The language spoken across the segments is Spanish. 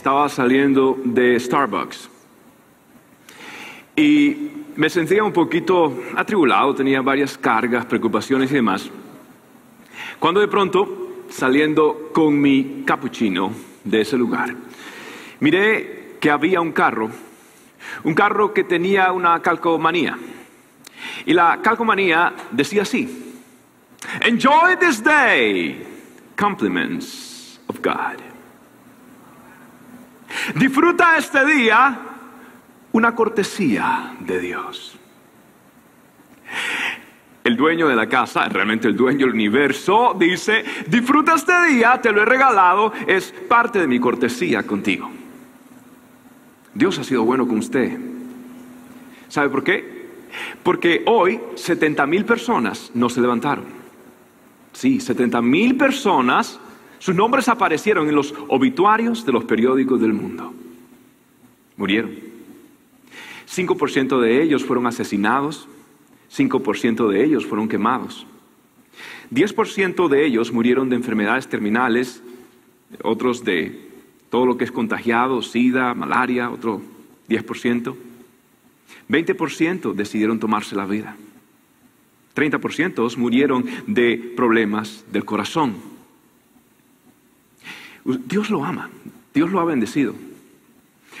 estaba saliendo de Starbucks y me sentía un poquito atribulado, tenía varias cargas, preocupaciones y demás. Cuando de pronto, saliendo con mi cappuccino de ese lugar, miré que había un carro, un carro que tenía una calcomanía. Y la calcomanía decía así, Enjoy this day, compliments of God. Disfruta este día una cortesía de Dios. El dueño de la casa, realmente el dueño del universo, dice, disfruta este día, te lo he regalado, es parte de mi cortesía contigo. Dios ha sido bueno con usted. ¿Sabe por qué? Porque hoy 70 mil personas no se levantaron. Sí, 70 mil personas sus nombres aparecieron en los obituarios de los periódicos del mundo. Murieron. 5% de ellos fueron asesinados, 5% de ellos fueron quemados. 10% de ellos murieron de enfermedades terminales, otros de todo lo que es contagiado, sida, malaria, otro 10%. 20% decidieron tomarse la vida. 30% murieron de problemas del corazón. Dios lo ama, Dios lo ha bendecido.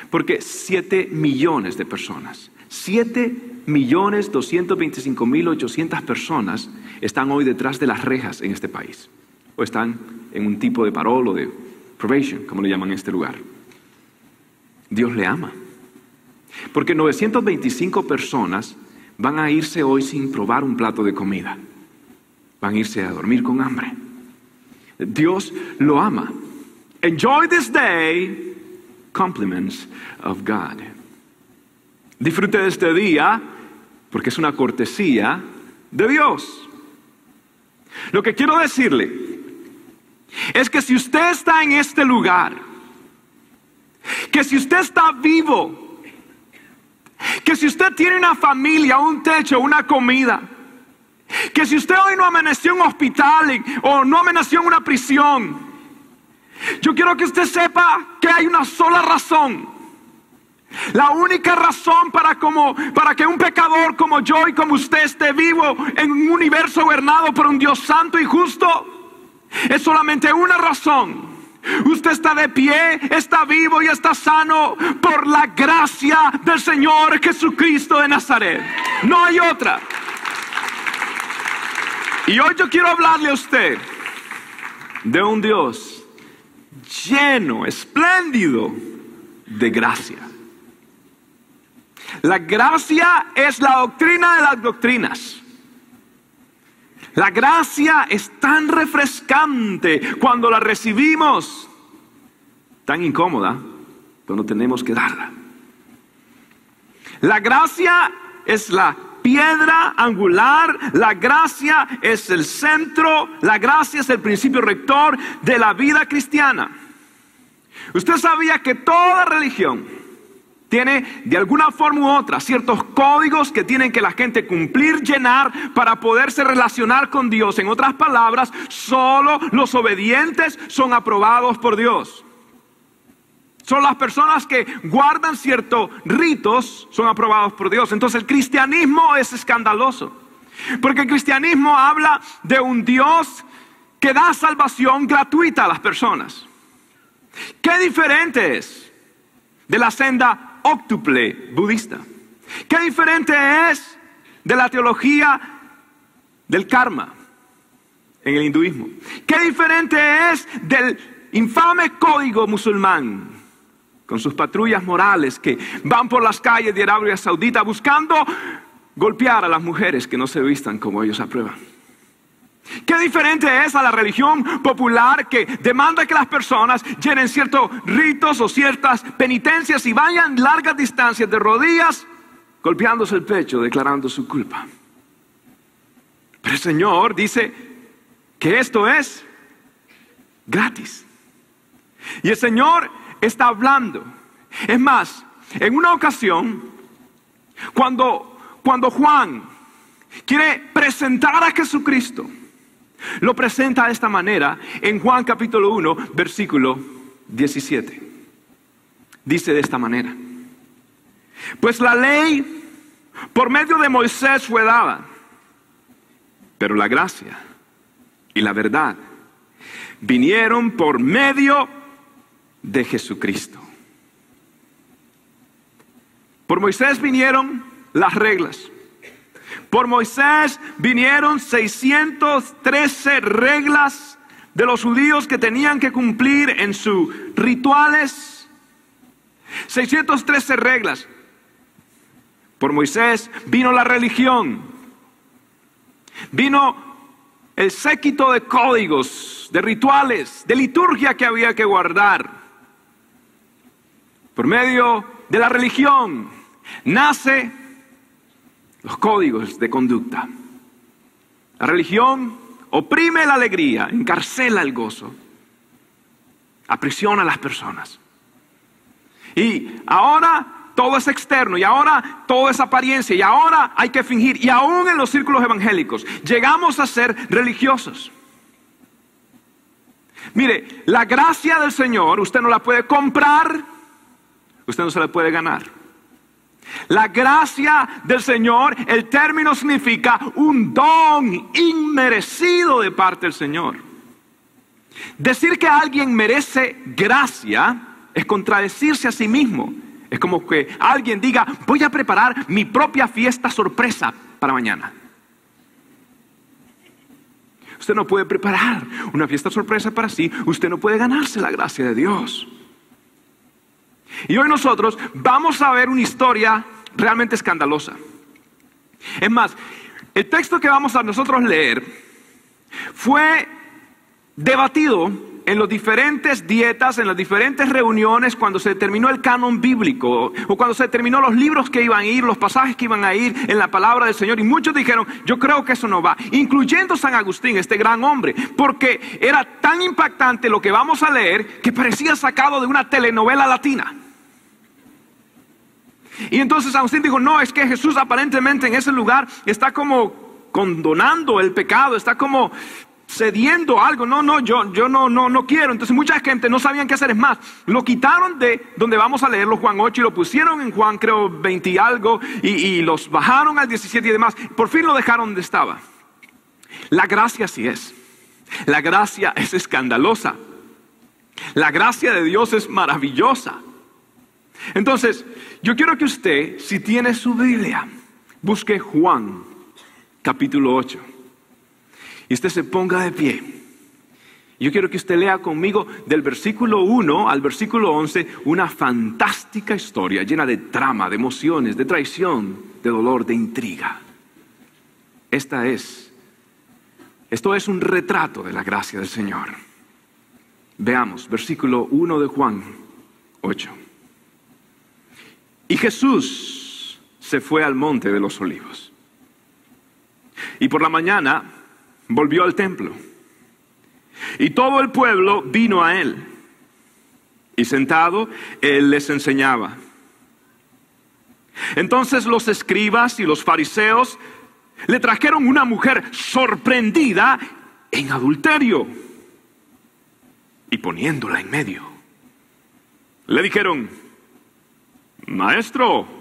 Porque 7 millones de personas, 7 millones 225 mil 800 personas están hoy detrás de las rejas en este país. O están en un tipo de parol o de probation, como le llaman en este lugar. Dios le ama. Porque 925 personas van a irse hoy sin probar un plato de comida. Van a irse a dormir con hambre. Dios lo ama. Enjoy this day, compliments of God. Disfrute de este día porque es una cortesía de Dios. Lo que quiero decirle es que si usted está en este lugar, que si usted está vivo, que si usted tiene una familia, un techo, una comida, que si usted hoy no amaneció en un hospital o no amaneció en una prisión, yo quiero que usted sepa que hay una sola razón. La única razón para, como, para que un pecador como yo y como usted esté vivo en un universo gobernado por un Dios santo y justo es solamente una razón. Usted está de pie, está vivo y está sano por la gracia del Señor Jesucristo de Nazaret. No hay otra. Y hoy yo quiero hablarle a usted de un Dios lleno, espléndido de gracia. La gracia es la doctrina de las doctrinas. La gracia es tan refrescante cuando la recibimos, tan incómoda cuando tenemos que darla. La gracia es la piedra angular, la gracia es el centro, la gracia es el principio rector de la vida cristiana. Usted sabía que toda religión tiene de alguna forma u otra ciertos códigos que tienen que la gente cumplir, llenar para poderse relacionar con Dios. En otras palabras, solo los obedientes son aprobados por Dios. Son las personas que guardan ciertos ritos, son aprobados por Dios. Entonces el cristianismo es escandaloso. Porque el cristianismo habla de un Dios que da salvación gratuita a las personas. ¿Qué diferente es de la senda óctuple budista? ¿Qué diferente es de la teología del karma en el hinduismo? ¿Qué diferente es del infame código musulmán con sus patrullas morales que van por las calles de Arabia Saudita buscando golpear a las mujeres que no se vistan como ellos aprueban. Qué diferente es a la religión popular que demanda que las personas llenen ciertos ritos o ciertas penitencias y vayan largas distancias de rodillas golpeándose el pecho, declarando su culpa. Pero el Señor dice que esto es gratis. Y el Señor está hablando. Es más, en una ocasión, cuando, cuando Juan quiere presentar a Jesucristo, lo presenta de esta manera en Juan capítulo 1, versículo 17. Dice de esta manera, pues la ley por medio de Moisés fue dada, pero la gracia y la verdad vinieron por medio de Jesucristo. Por Moisés vinieron las reglas. Por Moisés vinieron 613 reglas de los judíos que tenían que cumplir en sus rituales. 613 reglas. Por Moisés vino la religión. Vino el séquito de códigos, de rituales, de liturgia que había que guardar. Por medio de la religión nace los códigos de conducta. La religión oprime la alegría, encarcela el gozo, aprisiona a las personas. Y ahora todo es externo y ahora todo es apariencia y ahora hay que fingir. Y aún en los círculos evangélicos llegamos a ser religiosos. Mire, la gracia del Señor usted no la puede comprar, usted no se la puede ganar. La gracia del Señor, el término significa un don inmerecido de parte del Señor. Decir que alguien merece gracia es contradecirse a sí mismo. Es como que alguien diga, voy a preparar mi propia fiesta sorpresa para mañana. Usted no puede preparar una fiesta sorpresa para sí, usted no puede ganarse la gracia de Dios. Y hoy nosotros vamos a ver una historia realmente escandalosa. Es más, el texto que vamos a nosotros leer fue debatido en las diferentes dietas, en las diferentes reuniones, cuando se terminó el canon bíblico, o cuando se terminó los libros que iban a ir, los pasajes que iban a ir en la palabra del Señor, y muchos dijeron, yo creo que eso no va, incluyendo San Agustín, este gran hombre, porque era tan impactante lo que vamos a leer que parecía sacado de una telenovela latina. Y entonces Agustín dijo, no, es que Jesús aparentemente en ese lugar está como condonando el pecado, está como cediendo algo. No, no, yo, yo no, no, no quiero. Entonces mucha gente no sabían qué hacer. Es más, lo quitaron de donde vamos a leerlo, Juan 8, y lo pusieron en Juan, creo, 20 y algo, y, y los bajaron al 17 y demás. Por fin lo dejaron donde estaba. La gracia sí es. La gracia es escandalosa. La gracia de Dios es maravillosa. Entonces, yo quiero que usted, si tiene su Biblia, busque Juan capítulo 8. Y usted se ponga de pie. Yo quiero que usted lea conmigo del versículo 1 al versículo 11 una fantástica historia llena de trama, de emociones, de traición, de dolor, de intriga. Esta es, esto es un retrato de la gracia del Señor. Veamos, versículo 1 de Juan 8. Y Jesús se fue al monte de los olivos. Y por la mañana volvió al templo. Y todo el pueblo vino a él. Y sentado, él les enseñaba. Entonces los escribas y los fariseos le trajeron una mujer sorprendida en adulterio y poniéndola en medio. Le dijeron, Maestro,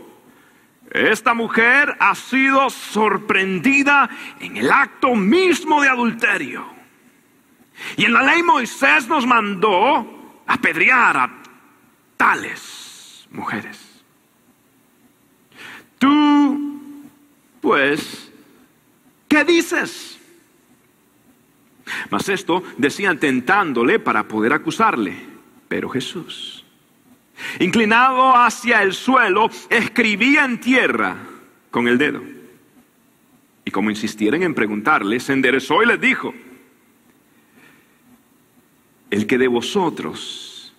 esta mujer ha sido sorprendida en el acto mismo de adulterio. Y en la ley Moisés nos mandó apedrear a tales mujeres. Tú, pues, ¿qué dices? Mas esto decían tentándole para poder acusarle. Pero Jesús Inclinado hacia el suelo, escribía en tierra con el dedo. Y como insistieron en preguntarle, se enderezó y les dijo, el que de vosotros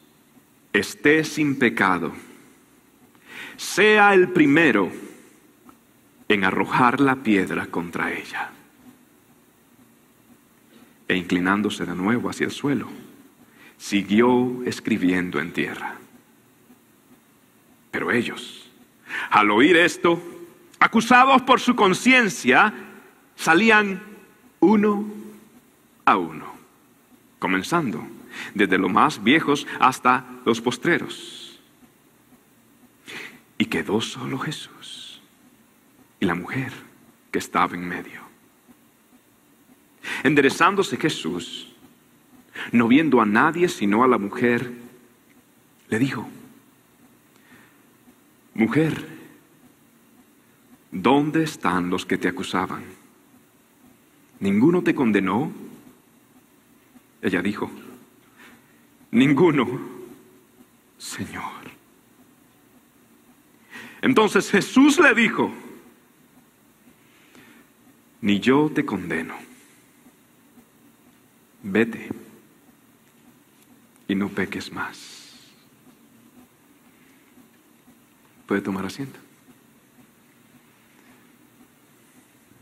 esté sin pecado, sea el primero en arrojar la piedra contra ella. E inclinándose de nuevo hacia el suelo, siguió escribiendo en tierra. Pero ellos, al oír esto, acusados por su conciencia, salían uno a uno, comenzando desde los más viejos hasta los postreros. Y quedó solo Jesús y la mujer que estaba en medio. Enderezándose Jesús, no viendo a nadie sino a la mujer, le dijo, mujer, ¿dónde están los que te acusaban? ¿Ninguno te condenó? Ella dijo, ninguno, Señor. Entonces Jesús le dijo, ni yo te condeno. Vete y no peques más. Puede tomar asiento.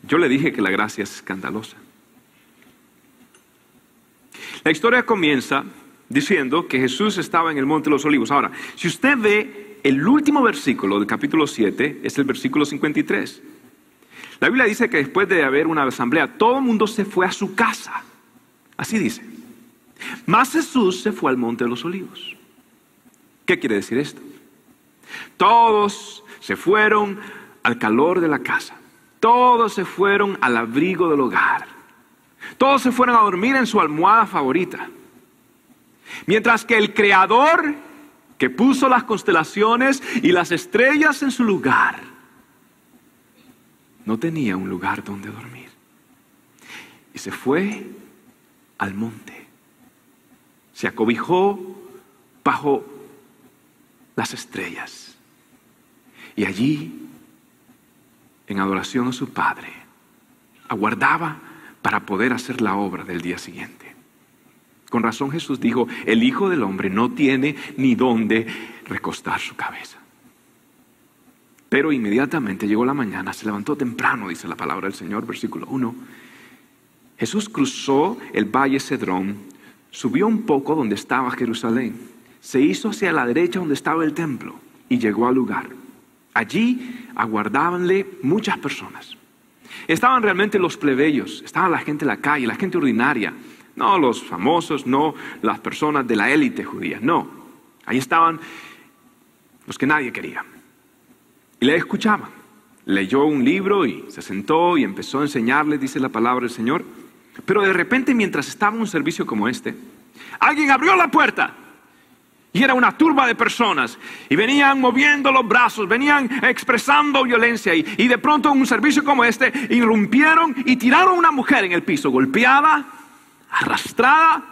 Yo le dije que la gracia es escandalosa. La historia comienza diciendo que Jesús estaba en el Monte de los Olivos. Ahora, si usted ve el último versículo del capítulo 7, es el versículo 53. La Biblia dice que después de haber una asamblea, todo el mundo se fue a su casa. Así dice. Más Jesús se fue al Monte de los Olivos. ¿Qué quiere decir esto? Todos se fueron al calor de la casa. Todos se fueron al abrigo del hogar. Todos se fueron a dormir en su almohada favorita. Mientras que el Creador, que puso las constelaciones y las estrellas en su lugar, no tenía un lugar donde dormir. Y se fue al monte. Se acobijó bajo las estrellas. Y allí, en adoración a su Padre, aguardaba para poder hacer la obra del día siguiente. Con razón Jesús dijo, el Hijo del Hombre no tiene ni dónde recostar su cabeza. Pero inmediatamente llegó la mañana, se levantó temprano, dice la palabra del Señor, versículo 1. Jesús cruzó el valle Cedrón, subió un poco donde estaba Jerusalén, se hizo hacia la derecha donde estaba el templo y llegó al lugar. Allí aguardabanle muchas personas. Estaban realmente los plebeyos, estaba la gente en la calle, la gente ordinaria, no los famosos, no las personas de la élite judía, no. Ahí estaban los que nadie quería. Y le escuchaban. Leyó un libro y se sentó y empezó a enseñarles, dice la palabra del Señor. Pero de repente, mientras estaba en un servicio como este, alguien abrió la puerta. Y era una turba de personas. Y venían moviendo los brazos, venían expresando violencia. Y, y de pronto en un servicio como este, irrumpieron y tiraron a una mujer en el piso, golpeada, arrastrada,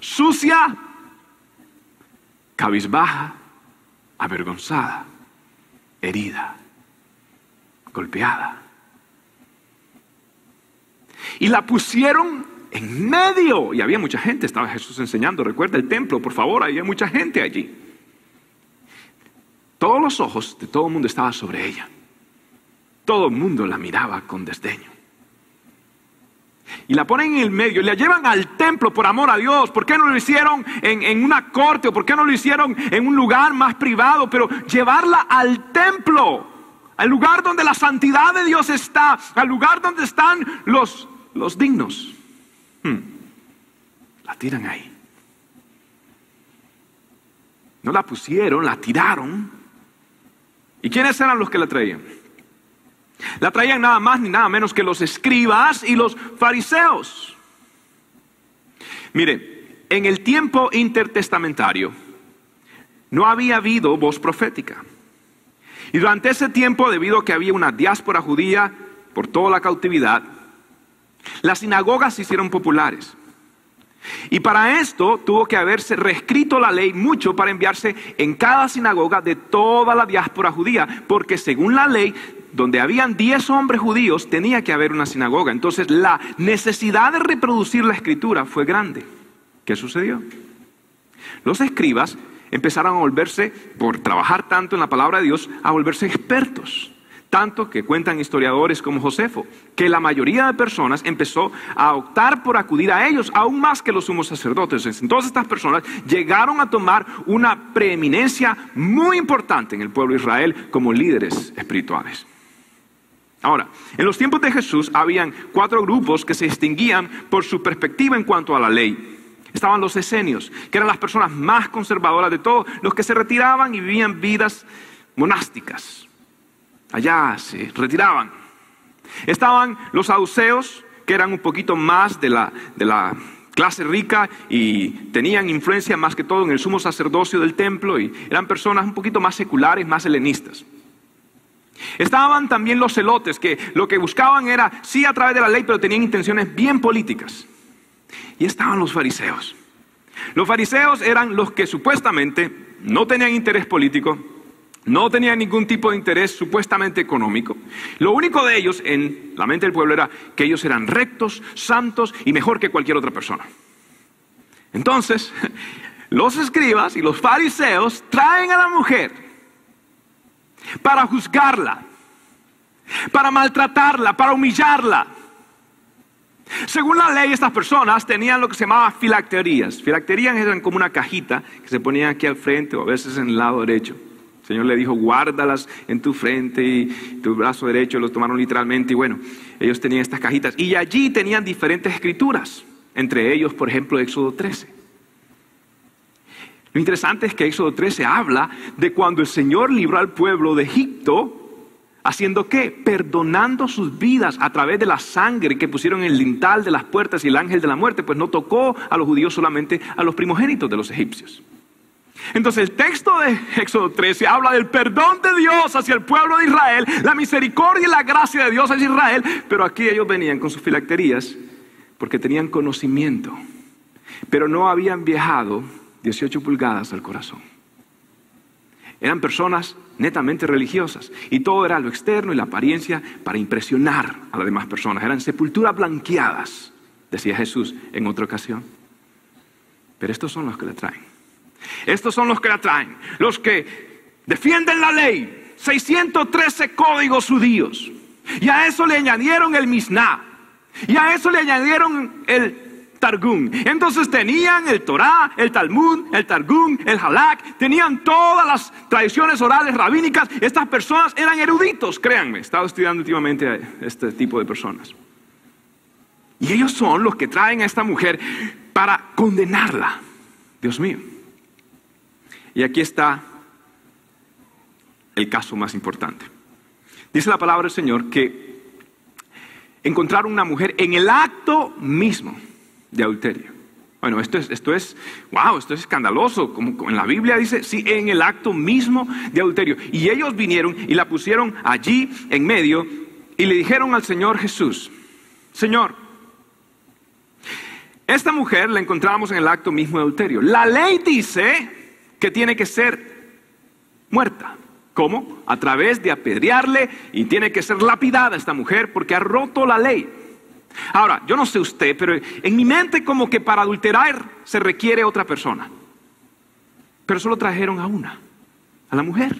sucia, cabizbaja, avergonzada, herida, golpeada. Y la pusieron en medio. Y había mucha gente, estaba Jesús enseñando. Recuerda el templo, por favor, había mucha gente allí. Todos los ojos de todo el mundo estaban sobre ella. Todo el mundo la miraba con desdeño. Y la ponen en el medio y la llevan al templo por amor a Dios. ¿Por qué no lo hicieron en, en, una corte o por qué no lo hicieron en un lugar más privado? Pero llevarla al templo, al lugar donde la santidad de Dios está, al lugar donde están los, los dignos. Hmm. La tiran ahí. No la pusieron, la tiraron. ¿Y quiénes eran los que la traían? La traían nada más ni nada menos que los escribas y los fariseos. Mire, en el tiempo intertestamentario no había habido voz profética. Y durante ese tiempo, debido a que había una diáspora judía por toda la cautividad, las sinagogas se hicieron populares. Y para esto tuvo que haberse reescrito la ley mucho para enviarse en cada sinagoga de toda la diáspora judía, porque según la ley, donde habían 10 hombres judíos, tenía que haber una sinagoga. Entonces la necesidad de reproducir la escritura fue grande. ¿Qué sucedió? Los escribas empezaron a volverse, por trabajar tanto en la palabra de Dios, a volverse expertos. Tanto que cuentan historiadores como Josefo, que la mayoría de personas empezó a optar por acudir a ellos, aún más que los sumos sacerdotes. Entonces estas personas llegaron a tomar una preeminencia muy importante en el pueblo de Israel como líderes espirituales. Ahora, en los tiempos de Jesús habían cuatro grupos que se distinguían por su perspectiva en cuanto a la ley. Estaban los esenios, que eran las personas más conservadoras de todos, los que se retiraban y vivían vidas monásticas. Allá se retiraban. Estaban los saduceos, que eran un poquito más de la, de la clase rica y tenían influencia más que todo en el sumo sacerdocio del templo y eran personas un poquito más seculares, más helenistas. Estaban también los celotes, que lo que buscaban era, sí a través de la ley, pero tenían intenciones bien políticas. Y estaban los fariseos. Los fariseos eran los que supuestamente no tenían interés político, no tenían ningún tipo de interés supuestamente económico. Lo único de ellos en la mente del pueblo era que ellos eran rectos, santos y mejor que cualquier otra persona. Entonces, los escribas y los fariseos traen a la mujer para juzgarla, para maltratarla, para humillarla. Según la ley, estas personas tenían lo que se llamaba filacterías. Filacterías eran como una cajita que se ponían aquí al frente o a veces en el lado derecho. Señor le dijo, guárdalas en tu frente y tu brazo derecho, los tomaron literalmente y bueno, ellos tenían estas cajitas. Y allí tenían diferentes escrituras, entre ellos, por ejemplo, Éxodo 13. Lo interesante es que Éxodo 13 habla de cuando el Señor libró al pueblo de Egipto, haciendo qué? Perdonando sus vidas a través de la sangre que pusieron en el lintal de las puertas y el ángel de la muerte, pues no tocó a los judíos solamente a los primogénitos de los egipcios. Entonces el texto de Éxodo 13 habla del perdón de Dios hacia el pueblo de Israel, la misericordia y la gracia de Dios hacia Israel, pero aquí ellos venían con sus filacterías porque tenían conocimiento, pero no habían viajado 18 pulgadas al corazón. Eran personas netamente religiosas y todo era lo externo y la apariencia para impresionar a las demás personas. Eran sepulturas blanqueadas, decía Jesús en otra ocasión. Pero estos son los que la traen. Estos son los que la traen. Los que defienden la ley. 613 códigos judíos. Y a eso le añadieron el Misná. Y a eso le añadieron el Targum. Entonces tenían el Torah, el Talmud, el Targum, el Halak, tenían todas las tradiciones orales rabínicas. Estas personas eran eruditos, créanme. He estado estudiando últimamente a este tipo de personas. Y ellos son los que traen a esta mujer para condenarla. Dios mío. Y aquí está el caso más importante. Dice la palabra del Señor que encontraron una mujer en el acto mismo de adulterio. Bueno, esto es, esto es, wow, esto es escandaloso. Como en la Biblia dice, sí, en el acto mismo de adulterio. Y ellos vinieron y la pusieron allí en medio y le dijeron al Señor Jesús, Señor, esta mujer la encontramos en el acto mismo de adulterio. La ley dice que tiene que ser muerta. ¿Cómo? A través de apedrearle y tiene que ser lapidada esta mujer porque ha roto la ley. Ahora, yo no sé usted, pero en mi mente como que para adulterar se requiere otra persona. Pero solo trajeron a una, a la mujer.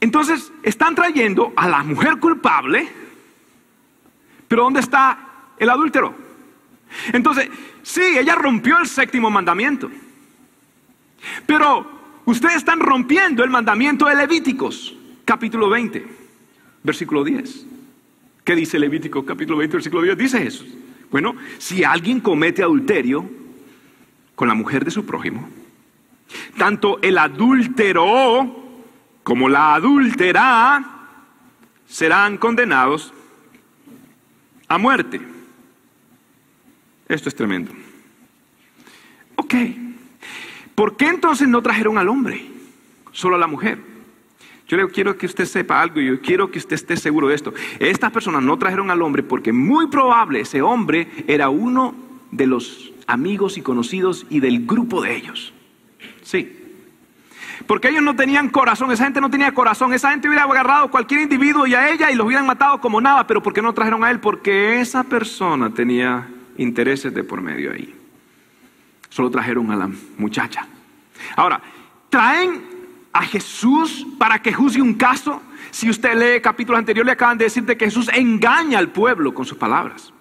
Entonces, están trayendo a la mujer culpable, pero ¿dónde está el adúltero? Entonces, sí, ella rompió el séptimo mandamiento. Pero ustedes están rompiendo el mandamiento de Levíticos, capítulo 20, versículo 10. ¿Qué dice Levítico capítulo 20, versículo 10? Dice Jesús. Bueno, si alguien comete adulterio con la mujer de su prójimo, tanto el adúltero como la adúltera serán condenados a muerte. Esto es tremendo. Ok, ¿por qué entonces no trajeron al hombre, solo a la mujer? Yo le quiero que usted sepa algo y yo quiero que usted esté seguro de esto. Estas personas no trajeron al hombre porque muy probable ese hombre era uno de los amigos y conocidos y del grupo de ellos. Sí. Porque ellos no tenían corazón, esa gente no tenía corazón, esa gente hubiera agarrado a cualquier individuo y a ella y los hubieran matado como nada, pero ¿por qué no trajeron a él? Porque esa persona tenía intereses de por medio ahí. Solo trajeron a la muchacha. Ahora, traen a Jesús para que juzgue un caso. Si usted lee capítulos anteriores, le acaban de decir que Jesús engaña al pueblo con sus palabras.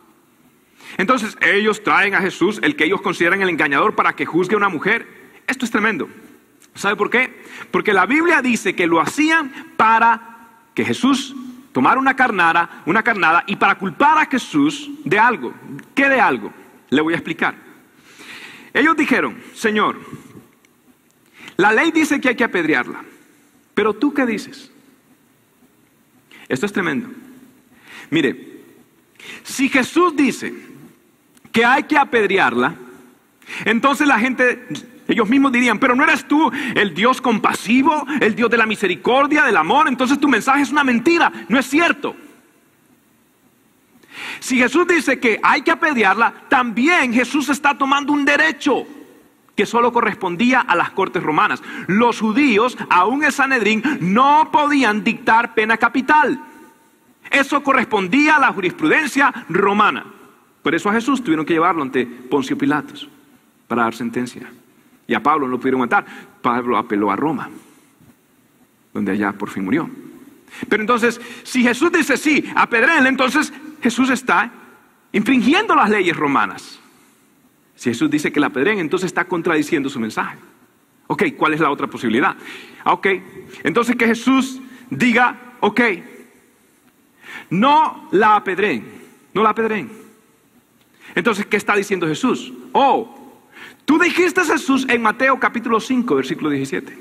Entonces, ellos traen a Jesús, el que ellos consideran el engañador, para que juzgue a una mujer. Esto es tremendo. ¿Sabe por qué? Porque la Biblia dice que lo hacían para que Jesús tomara una carnada, una carnada y para culpar a Jesús de algo. ¿Qué de algo? Le voy a explicar. Ellos dijeron, Señor, la ley dice que hay que apedrearla, pero tú qué dices? Esto es tremendo. Mire, si Jesús dice que hay que apedrearla, entonces la gente ellos mismos dirían, pero no eres tú el Dios compasivo, el Dios de la misericordia, del amor, entonces tu mensaje es una mentira, no es cierto. Si Jesús dice que hay que apedrearla, también Jesús está tomando un derecho que solo correspondía a las cortes romanas. Los judíos, aún el Sanedrín, no podían dictar pena capital. Eso correspondía a la jurisprudencia romana. Por eso a Jesús tuvieron que llevarlo ante Poncio Pilatos para dar sentencia. Y a Pablo no lo pudieron matar. Pablo apeló a Roma, donde allá por fin murió. Pero entonces, si Jesús dice sí, apedréenle, entonces Jesús está infringiendo las leyes romanas. Si Jesús dice que la apedreen, entonces está contradiciendo su mensaje. Ok, ¿cuál es la otra posibilidad? Ah, ok, entonces que Jesús diga, ok, no la apedreen, no la apedreen. Entonces, ¿qué está diciendo Jesús? Oh, Tú dijiste Jesús en Mateo capítulo 5, versículo 17,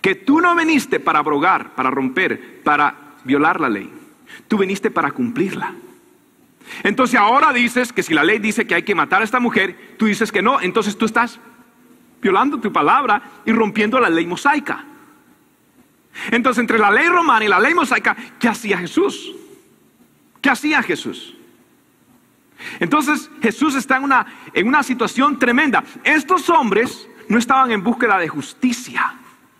que tú no viniste para abrogar, para romper, para violar la ley. Tú viniste para cumplirla. Entonces ahora dices que si la ley dice que hay que matar a esta mujer, tú dices que no, entonces tú estás violando tu palabra y rompiendo la ley mosaica. Entonces entre la ley romana y la ley mosaica, ¿qué hacía Jesús? ¿Qué hacía Jesús? Entonces Jesús está en una, en una situación tremenda. Estos hombres no estaban en búsqueda de justicia.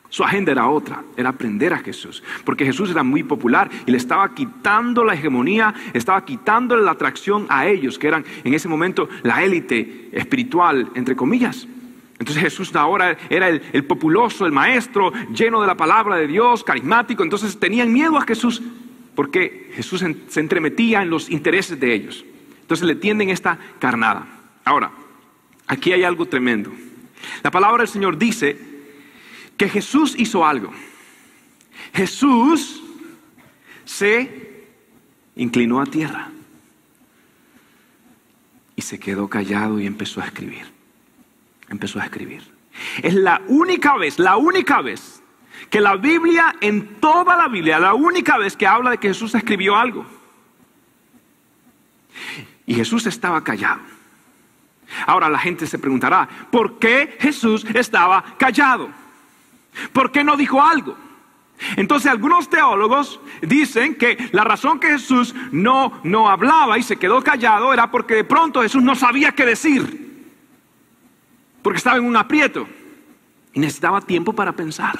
Su agenda era otra, era aprender a Jesús, porque Jesús era muy popular y le estaba quitando la hegemonía, estaba quitando la atracción a ellos, que eran en ese momento la élite espiritual, entre comillas. Entonces Jesús ahora era el, el, populoso, el maestro, lleno de la palabra de Dios, carismático. Entonces tenían miedo a Jesús porque Jesús se entremetía en los intereses de ellos. Entonces le tienden esta carnada. Ahora, aquí hay algo tremendo. La palabra del Señor dice que Jesús hizo algo. Jesús se inclinó a tierra y se quedó callado y empezó a escribir. Empezó a escribir. Es la única vez, la única vez que la Biblia, en toda la Biblia, la única vez que habla de que Jesús escribió algo. Y Jesús estaba callado. Ahora la gente se preguntará, ¿por qué Jesús estaba callado? ¿Por qué no dijo algo? Entonces algunos teólogos dicen que la razón que Jesús no, no hablaba y se quedó callado era porque de pronto Jesús no sabía qué decir. Porque estaba en un aprieto y necesitaba tiempo para pensar.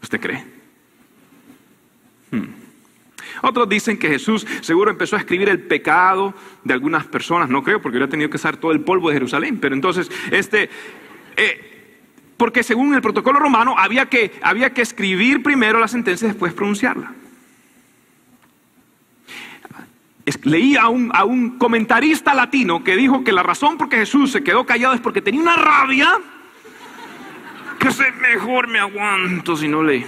¿Usted cree? Hmm. Otros dicen que Jesús seguro empezó a escribir el pecado de algunas personas, no creo, porque hubiera tenido que usar todo el polvo de Jerusalén, pero entonces, este, eh, porque según el protocolo romano había que, había que escribir primero la sentencia y después pronunciarla. Leí a un, a un comentarista latino que dijo que la razón por que Jesús se quedó callado es porque tenía una rabia que se mejor me aguanto si no le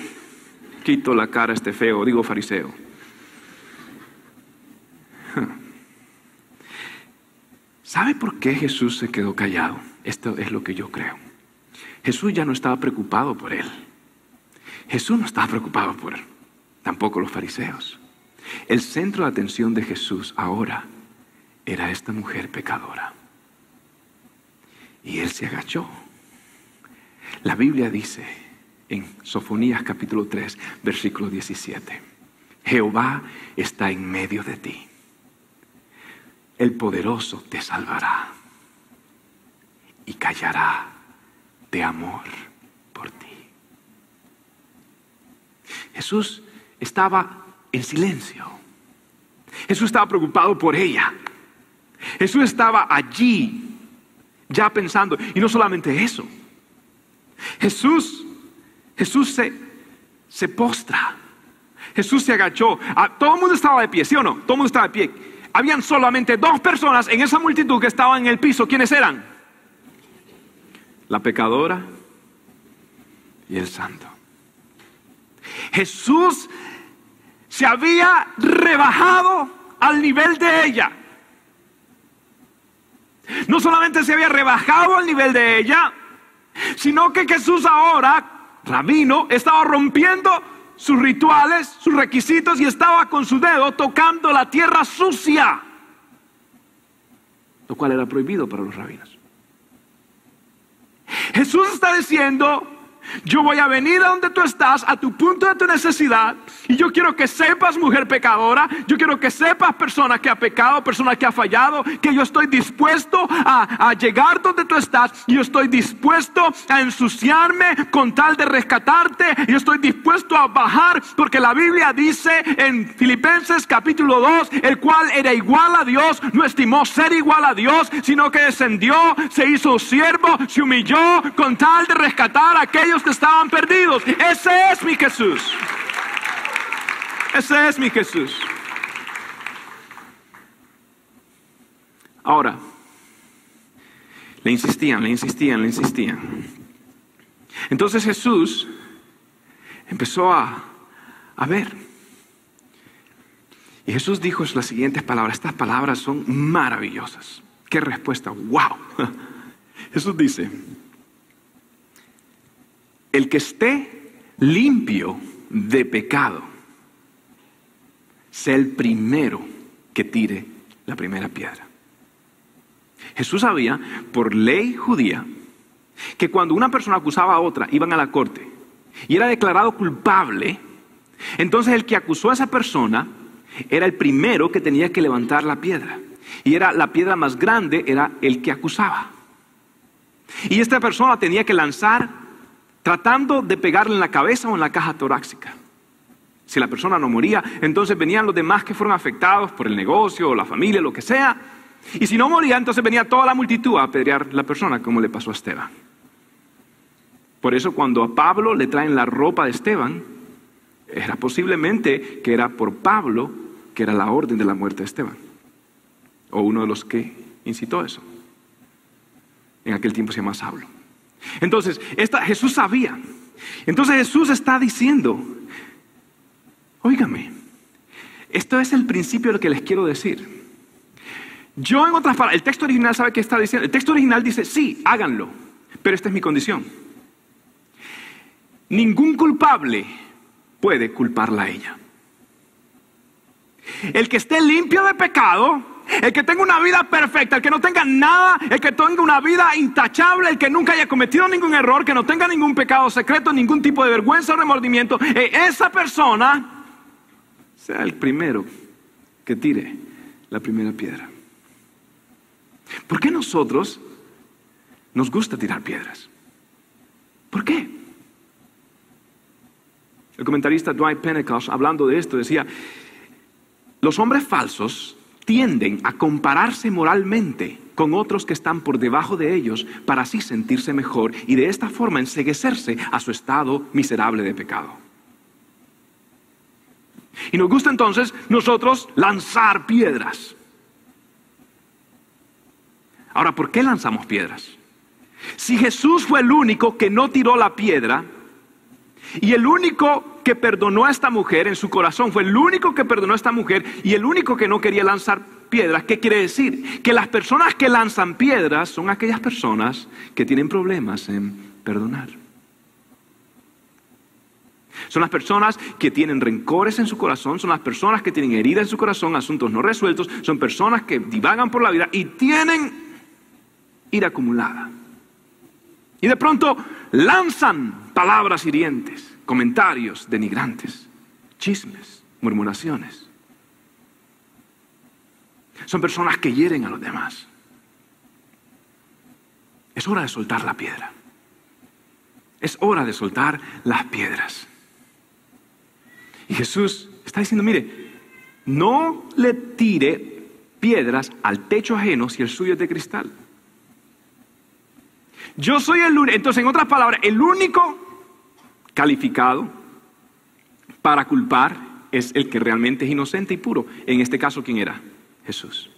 quito la cara a este feo, digo fariseo. ¿Sabe por qué Jesús se quedó callado? Esto es lo que yo creo. Jesús ya no estaba preocupado por él. Jesús no estaba preocupado por él. Tampoco los fariseos. El centro de atención de Jesús ahora era esta mujer pecadora. Y él se agachó. La Biblia dice en Sofonías capítulo 3, versículo 17, Jehová está en medio de ti el poderoso te salvará y callará de amor por ti. Jesús estaba en silencio. Jesús estaba preocupado por ella. Jesús estaba allí, ya pensando, y no solamente eso. Jesús, Jesús se, postra. Jesús se agachó. Ah, todo el mundo estaba de pie, ¿sí o no? Todo el mundo estaba de pie. Habían solamente dos personas en esa multitud que estaban en el piso. ¿Quiénes eran? La pecadora y el santo. Jesús se había rebajado al nivel de ella. No solamente se había rebajado al nivel de ella, sino que Jesús ahora, rabino, estaba rompiendo sus rituales, sus requisitos y estaba con su dedo tocando la tierra sucia, lo cual era prohibido para los rabinos. Jesús está diciendo, yo voy a venir a donde tú estás, a tu punto de tu necesidad. Y yo quiero que sepas, mujer pecadora, yo quiero que sepas, persona que ha pecado, persona que ha fallado, que yo estoy dispuesto a, llegar donde tú estás. Y yo estoy dispuesto a ensuciarme con tal de rescatarte. Y yo estoy dispuesto a bajar, porque la Biblia dice en Filipenses capítulo 2, el cual era igual a Dios, no estimó ser igual a Dios, sino que descendió, se hizo siervo, se humilló con tal de rescatar a que estaban perdidos. Ese es mi Jesús. Ese es mi Jesús. Ahora, le insistían, le insistían, le insistían. Entonces Jesús empezó a, a ver. Y Jesús dijo las siguientes palabras. Estas palabras son maravillosas. Qué respuesta. ¡Wow! Jesús dice, el que esté limpio de pecado, sea el primero que tire la primera piedra. Jesús sabía, por ley judía, que cuando una persona acusaba a otra, iban a la corte y era declarado culpable, entonces el que acusó a esa persona era el primero que tenía que levantar la piedra. Y era la piedra más grande, era el que acusaba. Y esta persona tenía que lanzar tratando de pegarle en la cabeza o en la caja torácica. Si la persona no moría, entonces venían los demás que fueron afectados por el negocio o la familia, lo que sea. Y si no moría, entonces venía toda la multitud a apedrear la persona, como le pasó a Esteban. Por eso cuando a Pablo le traen la ropa de Esteban, era posiblemente que era por Pablo que era la orden de la muerte de Esteban. O uno de los que incitó eso. En aquel tiempo se llama Saulo. Entonces, Jesús sabía. Entonces Jesús está diciendo, óigame, esto es el principio de lo que les quiero decir. Yo en otras palabras, el texto original sabe qué está diciendo. El texto original dice, sí, háganlo, pero esta es mi condición. Ningún culpable puede culparla a ella. El que esté limpio de pecado, el que tenga una vida perfecta, el que no tenga nada, el que tenga una vida intachable, el que nunca haya cometido ningún error, que no tenga ningún pecado secreto, ningún tipo de vergüenza o remordimiento, eh, esa persona sea el primero que tire la primera piedra. ¿Por qué nosotros nos gusta tirar piedras? ¿Por qué? El comentarista Dwight Pentecost, hablando de esto, decía, los hombres falsos tienden a compararse moralmente con otros que están por debajo de ellos para así sentirse mejor y de esta forma enseguecerse a su estado miserable de pecado. Y nos gusta entonces nosotros lanzar piedras. Ahora, ¿por qué lanzamos piedras? Si Jesús fue el único que no tiró la piedra y el único que perdonó a esta mujer en su corazón, fue el único que perdonó a esta mujer y el único que no quería lanzar piedras. ¿Qué quiere decir? Que las personas que lanzan piedras son aquellas personas que tienen problemas en perdonar. Son las personas que tienen rencores en su corazón, son las personas que tienen heridas en su corazón, asuntos no resueltos, son personas que divagan por la vida y tienen ira acumulada. Y de pronto lanzan palabras hirientes comentarios denigrantes, chismes, murmuraciones. Son personas que hieren a los demás. Es hora de soltar la piedra. Es hora de soltar las piedras. Y Jesús está diciendo, mire, no le tire piedras al techo ajeno si el suyo es de cristal? Yo soy el único, entonces en otras palabras, el único calificado para culpar es el que realmente es inocente y puro. En este caso, ¿quién era? Jesús.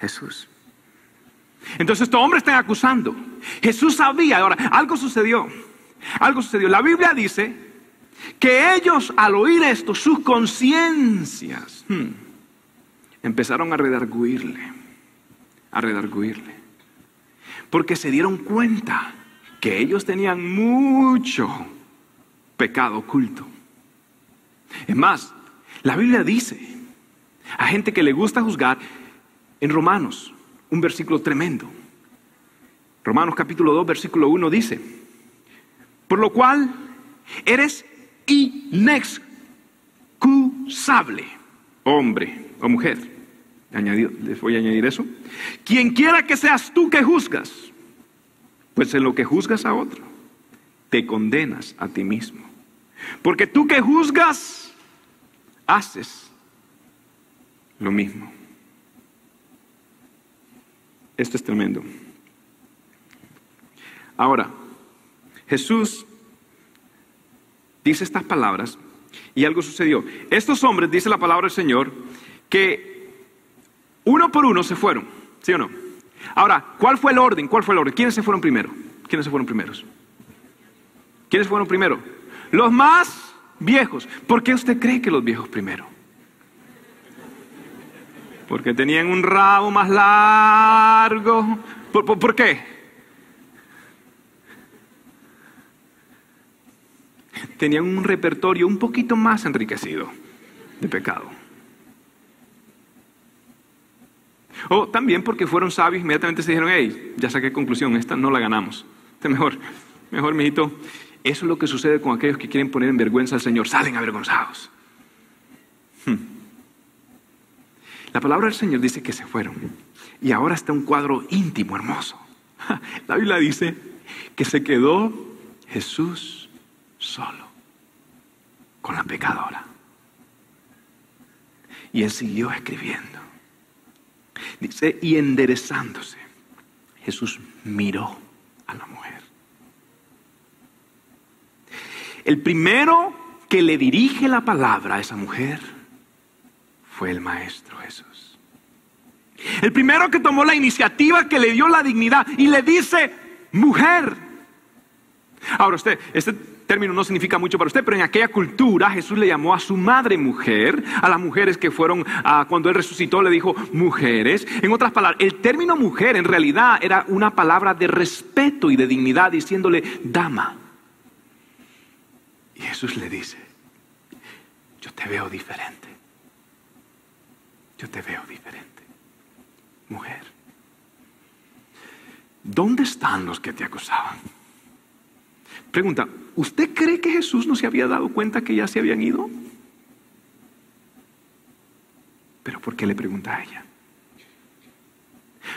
Jesús. Entonces estos hombres están acusando. Jesús sabía, ahora, algo sucedió. Algo sucedió. La Biblia dice que ellos al oír esto, sus conciencias hmm, empezaron a redarguirle, a redarguirle. Porque se dieron cuenta que ellos tenían mucho pecado oculto. Es más, la Biblia dice a gente que le gusta juzgar en Romanos, un versículo tremendo. Romanos capítulo 2, versículo 1 dice, por lo cual eres inexcusable, hombre o mujer. Les voy a añadir eso. Quien quiera que seas tú que juzgas, pues en lo que juzgas a otro, te condenas a ti mismo. Porque tú que juzgas, haces lo mismo. Esto es tremendo. Ahora, Jesús dice estas palabras y algo sucedió. Estos hombres, dice la palabra del Señor, que uno por uno se fueron, ¿sí o no? Ahora, ¿cuál fue el orden? ¿Cuál fue el orden? ¿Quiénes se fueron primero? ¿Quiénes se fueron primeros? ¿Quiénes fueron primero? Los más viejos. ¿Por qué usted cree que los viejos primero? Porque tenían un rabo más largo. ¿Por, qué? Tenían un repertorio un poquito más enriquecido de pecado. O también porque fueron sabios, inmediatamente se dijeron, hey, ya saqué conclusión, esta no la ganamos. Este mejor, mejor, mijito. Eso es lo que sucede con aquellos que quieren poner en vergüenza al Señor, salen avergonzados. Hmm. La palabra del Señor dice que se fueron. Y ahora está un cuadro íntimo, hermoso. La Biblia dice que se quedó Jesús solo con la pecadora. Y él siguió escribiendo. Dice, y enderezándose, Jesús miró a la mujer. El primero que le dirige la palabra a esa mujer fue el Maestro Jesús. El primero que tomó la iniciativa, que le dio la dignidad y le dice, mujer. Ahora usted, este término no significa mucho para usted, pero en aquella cultura Jesús le llamó a su madre mujer, a las mujeres que fueron, cuando él resucitó le dijo mujeres. En otras palabras, el término mujer en realidad era una palabra de respeto y de dignidad, diciéndole dama. Y Jesús le dice, yo te veo diferente yo te veo diferente. Mujer, ¿dónde están los que te acusaban? Pregunta, ¿usted cree que Jesús no se había dado cuenta que ya se habían ido? Pero ¿por qué le pregunta a ella?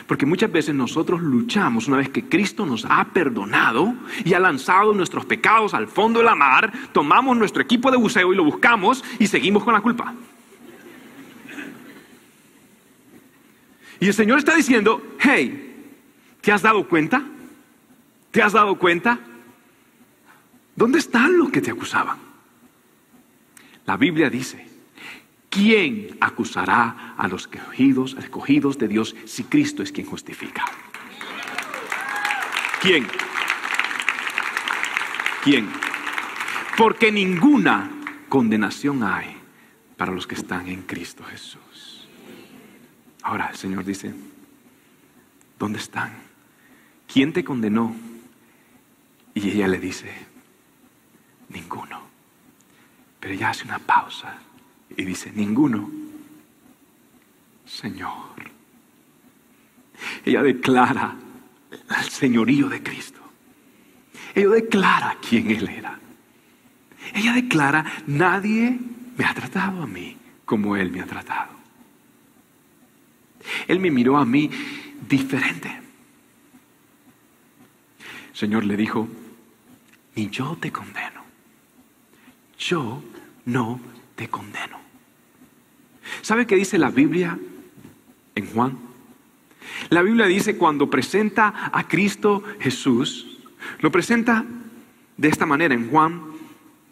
Porque muchas veces nosotros luchamos una vez que Cristo nos ha perdonado y ha lanzado nuestros pecados al fondo de la mar, tomamos nuestro equipo de buceo y lo buscamos y seguimos con la culpa. Y el Señor está diciendo, hey, ¿te has dado cuenta? ¿Te has dado cuenta? ¿Dónde están los que te acusaban? La Biblia dice, ¿quién acusará a los escogidos, escogidos de Dios si Cristo es quien justifica? ¿Quién? ¿Quién? Porque ninguna condenación hay para los que están en Cristo Jesús. Ahora el Señor dice, ¿dónde están? ¿Quién te condenó? Y ella le dice, ninguno. Pero ella hace una pausa y dice, ninguno. Señor. Ella declara el señorío de Cristo. Ella declara quién Él era. Ella declara, nadie me ha tratado a mí como Él me ha tratado. Él me miró a mí diferente. Señor le dijo, ni yo te condeno. Yo no te condeno. ¿Sabe qué dice la Biblia en Juan. La Biblia dice cuando presenta a Cristo Jesús, lo presenta de esta manera en Juan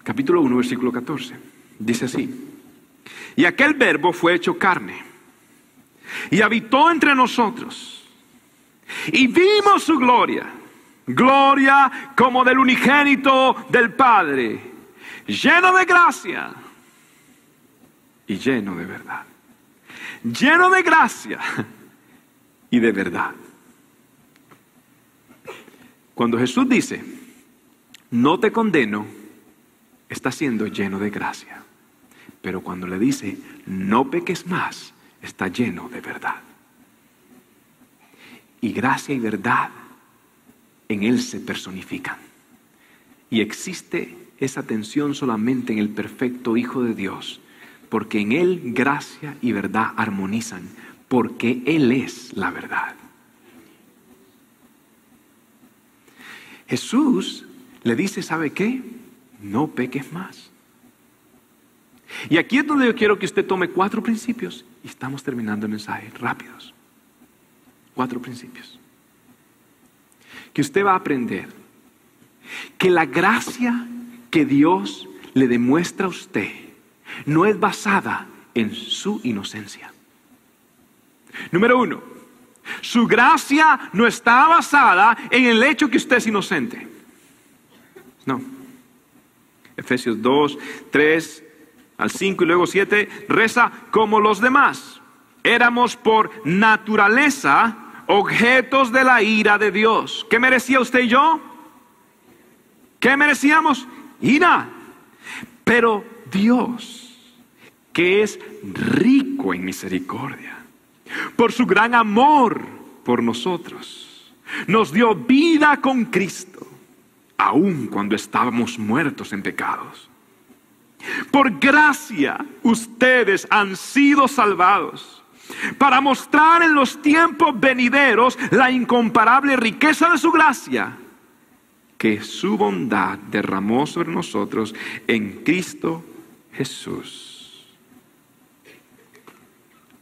capítulo 1, versículo 14. Dice así, y aquel verbo fue hecho carne y habitó entre nosotros y vimos su gloria, gloria como del unigénito del Padre, lleno de gracia y lleno de verdad. Lleno de gracia y de verdad. Cuando Jesús dice, no te condeno, está siendo lleno de gracia. Pero cuando le dice, no peques más, está lleno de verdad. Y gracia y verdad en Él se personifican. Y existe esa tensión solamente en el perfecto Hijo de Dios, porque en Él gracia y verdad armonizan, porque Él es la verdad. Jesús le dice, ¿sabe qué? No peques más. Y aquí es donde yo quiero que usted tome cuatro principios y estamos terminando el mensaje rápidos. Cuatro principios. Que usted va a aprender que la gracia que Dios le demuestra a usted no es basada en su inocencia. Número uno, su gracia no está basada en el hecho que usted es inocente. No. Efesios 2, 3 al 5 y luego 7, reza como los demás. Éramos por naturaleza objetos de la ira de Dios. ¿Qué merecía usted y yo? ¿Qué merecíamos? Pero Dios, que es rico en misericordia, por su gran amor por nosotros, nos dio vida con Cristo, aun cuando estábamos muertos en pecados. Por gracia ustedes han sido salvados para mostrar en los tiempos venideros la incomparable riqueza de su gracia su bondad derramó sobre nosotros en Cristo Jesús.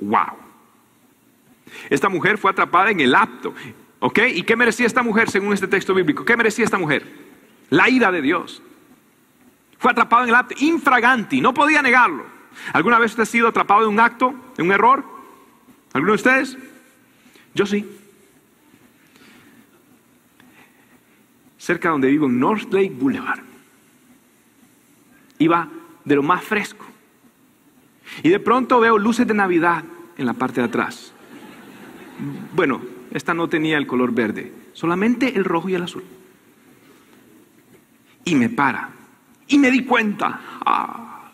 Wow. Esta mujer fue atrapada en el acto. ¿Ok? ¿Y qué merecía esta mujer según este texto bíblico? ¿Qué merecía esta mujer? La ira de Dios. Fue atrapado en el acto infraganti, no podía negarlo. ¿Alguna vez usted ha sido atrapado en un acto, en un error? ¿Alguno de ustedes? Yo sí. Cerca donde vivo, en North Lake Boulevard. Iba de lo más fresco. Y de pronto veo luces de Navidad en la parte de atrás. Bueno, esta no tenía el color verde, solamente el rojo y el azul. Y me para. Y me di cuenta. Ah.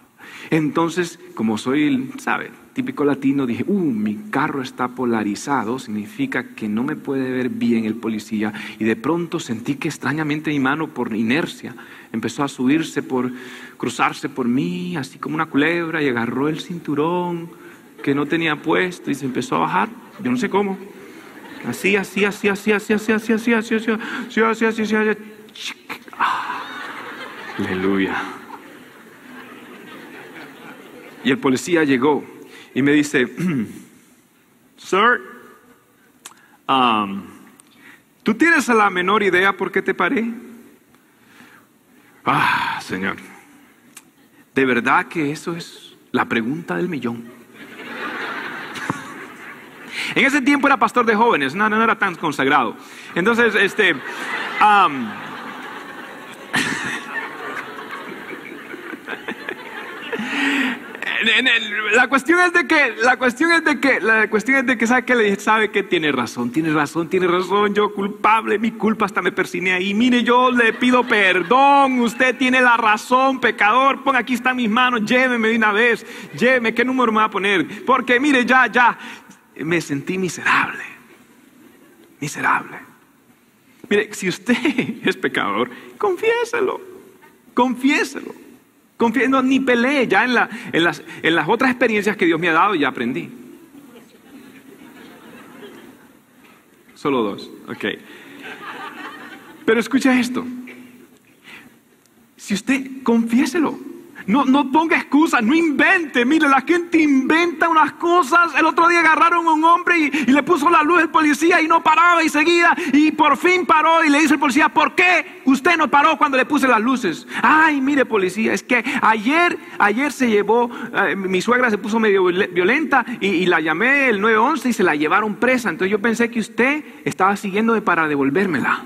Entonces, como soy, ¿sabe? Típico latino, dije, uh, mi carro está polarizado, significa que no me puede ver bien el policía. Y de pronto sentí que extrañamente mi mano, por inercia, empezó a subirse, por cruzarse por mí, así como una culebra, y agarró el cinturón que no tenía puesto y se empezó a bajar. Yo no sé cómo. Así, así, así, así, así, así, así, así, así, así, así, así, así, así, así. Aleluya. Y el policía llegó y me dice, Sir, um, ¿tú tienes la menor idea por qué te paré? Ah, Señor, de verdad que eso es la pregunta del millón. en ese tiempo era pastor de jóvenes, no, no era tan consagrado. Entonces, este... Um, la cuestión es de que, la cuestión es de que, la cuestión es de que sabe que le sabe que tiene razón, tiene razón, tiene razón, yo culpable, mi culpa hasta me persiné ahí. Mire, yo le pido perdón, usted tiene la razón, pecador, ponga aquí están mis manos, lléveme de una vez, lléveme, ¿qué número me va a poner? Porque mire, ya, ya, me sentí miserable, miserable. Mire, si usted es pecador, confiéselo, confiéselo no, ni peleé, ya en, en, las, en las otras experiencias que Dios me ha dado ya aprendí. Solo dos, ok. Pero escucha esto. Si usted, confiéselo. No, no ponga excusas, no invente. Mire, la gente inventa unas cosas. El otro día agarraron a un hombre y, le puso la luz el policía y no paraba y seguía. Y por fin paró y le dice el policía, ¿por qué usted no paró cuando le puse las luces? Ay, mire policía, es que ayer, ayer se llevó, eh, mi suegra se puso medio violenta y, y, la llamé el 911 y se la llevaron presa. Entonces yo pensé que usted estaba siguiéndome para devolvérmela.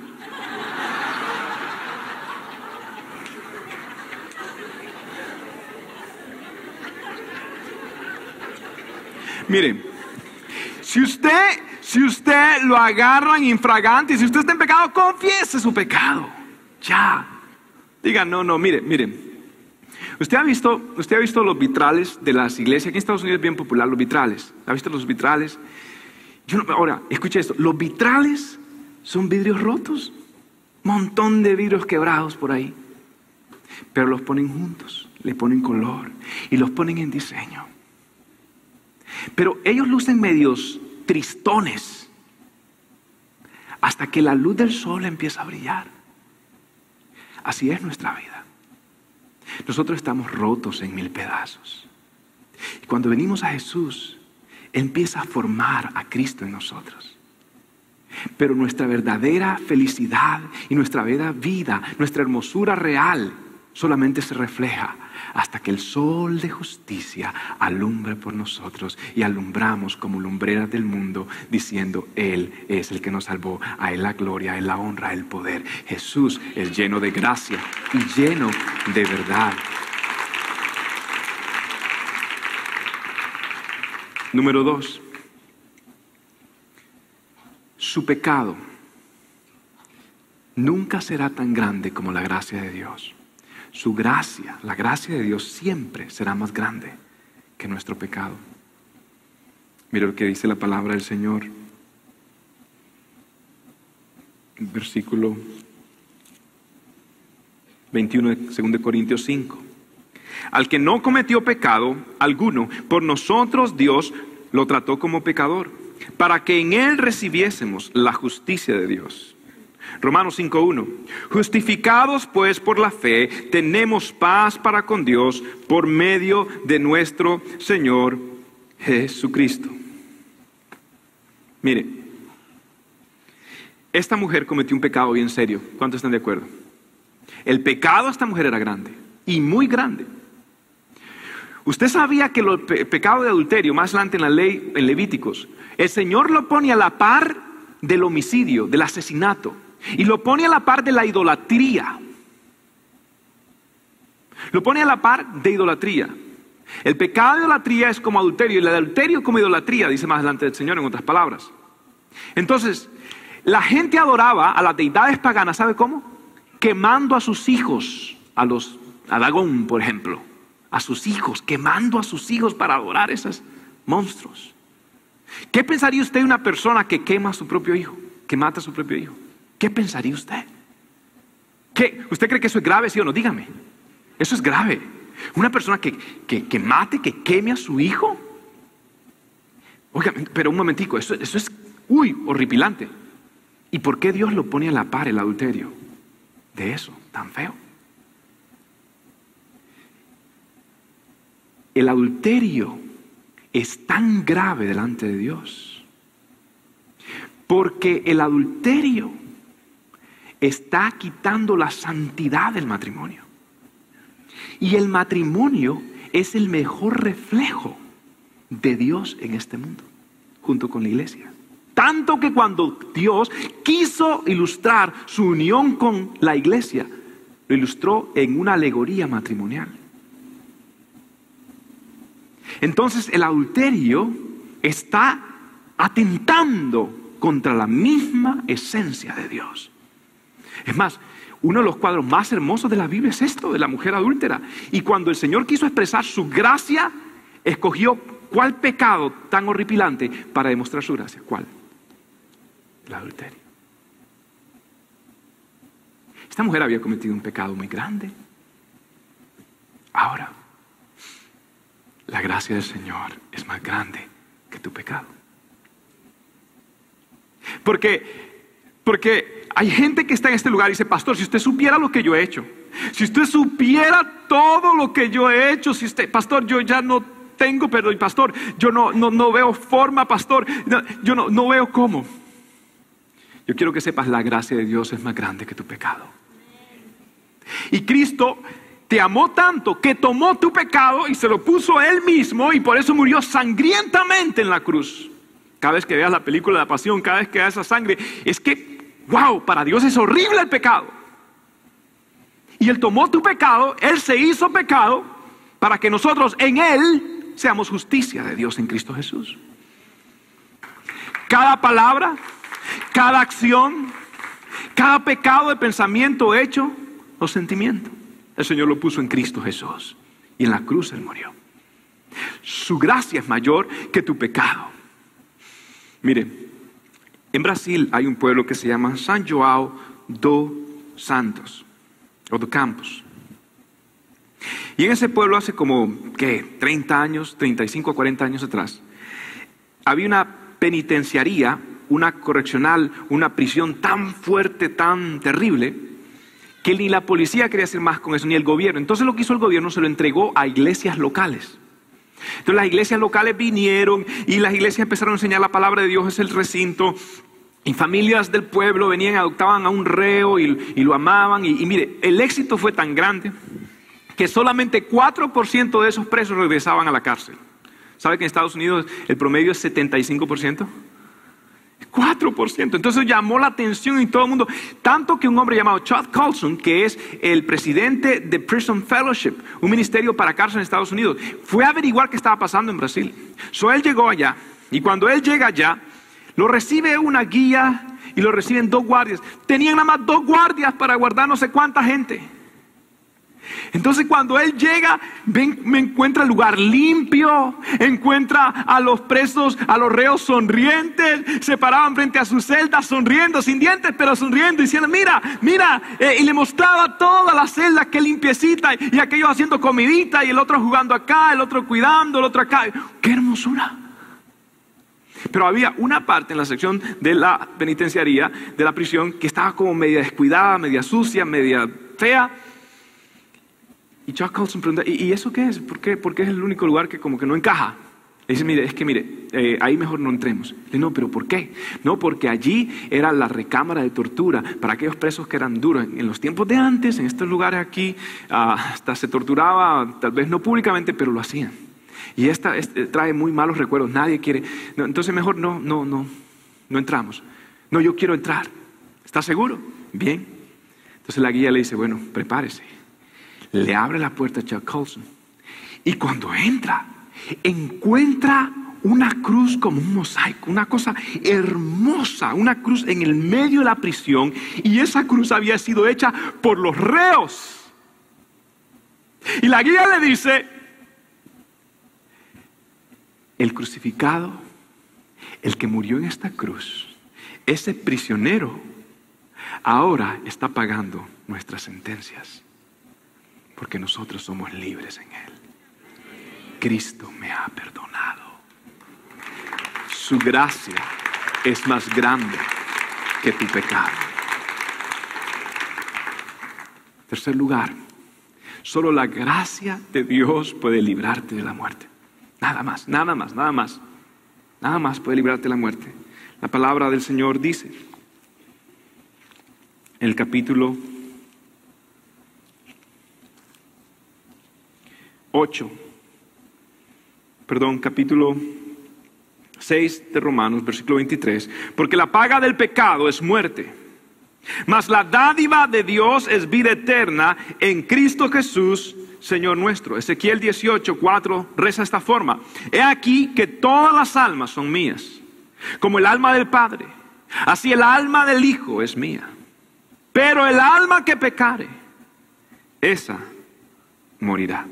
Miren, si usted, si usted lo agarran infragante, si usted está en pecado, confiese su pecado. Ya. Diga, no, no, mire, miren. Usted ha visto, usted ha visto los vitrales de las iglesias. Aquí en Estados Unidos es bien popular los vitrales. ¿Ha visto los vitrales? No, ahora, escuche esto. Los vitrales son vidrios rotos. Montón de vidrios quebrados por ahí. Pero los ponen juntos, le ponen color y los ponen en diseño. Pero ellos lucen medios tristones hasta que la luz del sol empieza a brillar. Así es nuestra vida. Nosotros estamos rotos en mil pedazos. Y cuando venimos a Jesús, empieza a formar a Cristo en nosotros. Pero nuestra verdadera felicidad y nuestra verdadera vida, nuestra hermosura real, solamente se refleja hasta que el sol de justicia alumbre por nosotros y alumbramos como lumbreras del mundo diciendo, Él es el que nos salvó, a Él la gloria, a Él la honra, el poder. Jesús es lleno de gracia y lleno de verdad. Número dos, su pecado nunca será tan grande como la gracia de Dios su gracia, la gracia de Dios siempre será más grande que nuestro pecado. Mira lo que dice la palabra del Señor. Versículo 21 de 2 Corintios 5. Al que no cometió pecado alguno, por nosotros Dios lo trató como pecador, para que en él recibiésemos la justicia de Dios. Romanos 5.1. Justificados pues por la fe, tenemos paz para con Dios por medio de nuestro Señor Jesucristo. Mire, esta mujer cometió un pecado bien serio. ¿Cuántos están de acuerdo? El pecado de esta mujer era grande y muy grande. Usted sabía que el pecado de adulterio, más adelante en la ley, en Levíticos, el Señor lo pone a la par del homicidio, del asesinato. Y lo pone a la par de la idolatría. Lo pone a la par de idolatría. El pecado de idolatría es como adulterio y el adulterio como idolatría, dice más adelante el Señor en otras palabras. Entonces, la gente adoraba a las deidades paganas, ¿sabe cómo? Quemando a sus hijos, a los a por ejemplo, a sus hijos, quemando a sus hijos para adorar esos monstruos. ¿Qué pensaría usted de una persona que quema a su propio hijo, que mata a su propio hijo? ¿Qué pensaría usted? ¿Qué? ¿Usted cree que eso es grave, sí o no? Dígame. Eso es grave. Una persona que, que, mate, que queme a su hijo. Oiga, pero un momentico, eso, eso es, uy, horripilante. ¿Y por qué Dios lo pone a la par el adulterio? De eso, tan feo. El adulterio es tan grave delante de Dios. Porque el adulterio está quitando la santidad del matrimonio. Y el matrimonio es el mejor reflejo de Dios en este mundo, junto con la iglesia. Tanto que cuando Dios quiso ilustrar su unión con la iglesia, lo ilustró en una alegoría matrimonial. Entonces el adulterio está atentando contra la misma esencia de Dios. Es más, uno de los cuadros más hermosos de la Biblia es esto, de la mujer adúltera. Y cuando el Señor quiso expresar su gracia, escogió cuál pecado tan horripilante para demostrar su gracia. ¿Cuál? El adulterio. Esta mujer había cometido un pecado muy grande. Ahora, la gracia del Señor es más grande que tu pecado. Porque, porque hay gente que está en este lugar y dice, pastor, si usted supiera lo que yo he hecho, si usted supiera todo lo que yo he hecho, si usted, pastor, yo ya no tengo perdón, pastor, yo no, no, no veo forma, pastor, yo no, no veo cómo. Yo quiero que sepas, la gracia de Dios es más grande que tu pecado. Y Cristo te amó tanto que tomó tu pecado y se lo puso él mismo y por eso murió sangrientamente en la cruz. Cada vez que veas la película de la pasión, cada vez que veas esa sangre, es que, wow, para Dios es horrible el pecado. Y Él tomó tu pecado, Él se hizo pecado para que nosotros en Él seamos justicia de Dios en Cristo Jesús. Cada palabra, cada acción, cada pecado de pensamiento hecho o sentimiento, el Señor lo puso en Cristo Jesús. Y en la cruz Él murió. Su gracia es mayor que tu pecado. Mire, en Brasil hay un pueblo que se llama San João do Santos, o do Campos. Y en ese pueblo hace como, ¿qué? 30 años, 35 a 40 años atrás, había una penitenciaría, una correccional, una prisión tan fuerte, tan terrible, que ni la policía quería hacer más con eso, ni el gobierno. Entonces lo que hizo el gobierno se lo entregó a iglesias locales. Entonces las iglesias locales vinieron y las iglesias empezaron a enseñar la palabra de Dios, es el recinto. Y familias del pueblo venían, adoptaban a un reo y, lo amaban. Y, y, mire, el éxito fue tan grande que solamente 4% de esos presos regresaban a la cárcel. ¿Sabe que en Estados Unidos el promedio es 75%? 4%. Entonces llamó la atención en todo el mundo. Tanto que un hombre llamado Chad Colson, que es el presidente de Prison Fellowship, un ministerio para cárcel en Estados Unidos, fue a averiguar qué estaba pasando en Brasil. So él llegó allá y cuando él llega allá, lo recibe una guía y lo reciben dos guardias. Tenían nada más dos guardias para guardar no sé cuánta gente. Entonces cuando él llega, me encuentra el lugar limpio, encuentra a los presos, a los reos sonrientes, se paraban frente a su celda sonriendo, sin dientes, pero sonriendo, diciendo, mira, mira, eh, y le mostraba toda la celda que limpiecita, y aquellos haciendo comidita, y el otro jugando acá, el otro cuidando, el otro acá. ¡Qué hermosura! Pero había una parte en la sección de la penitenciaría, de la prisión, que estaba como media descuidada, media sucia, media fea. Y Chuck Colson pregunta, ¿y, eso qué es? ¿Por qué? Porque es el único lugar que como que no encaja. Le dice, mire, es que mire, eh, ahí mejor no entremos. Le dice, no, pero ¿por qué? No, porque allí era la recámara de tortura para aquellos presos que eran duros. En los tiempos de antes, en estos lugares aquí, ah, hasta se torturaba, tal vez no públicamente, pero lo hacían. Y esta, trae muy malos recuerdos, nadie quiere. entonces mejor no, no, no, no entramos. No, yo quiero entrar. ¿Está seguro? Bien. Entonces la guía le dice, bueno, prepárese le abre la puerta a Chuck Colson. Y cuando entra, encuentra una cruz como un mosaico, una cosa hermosa, una cruz en el medio de la prisión. Y esa cruz había sido hecha por los reos. Y la guía le dice, el crucificado, el que murió en esta cruz, ese prisionero, ahora está pagando nuestras sentencias porque nosotros somos libres en Él. Cristo me ha perdonado. Su gracia es más grande que tu pecado. Tercer lugar, solo la gracia de Dios puede librarte de la muerte. Nada más, nada más, nada más. Nada más puede librarte de la muerte. La palabra del Señor dice el capítulo 8, perdón, capítulo 6 de Romanos, versículo 23, porque la paga del pecado es muerte, mas la dádiva de Dios es vida eterna en Cristo Jesús, Señor nuestro. Ezequiel 18, 4 reza esta forma, he aquí que todas las almas son mías, como el alma del Padre, así el alma del Hijo es mía, pero el alma que pecare, esa morirá.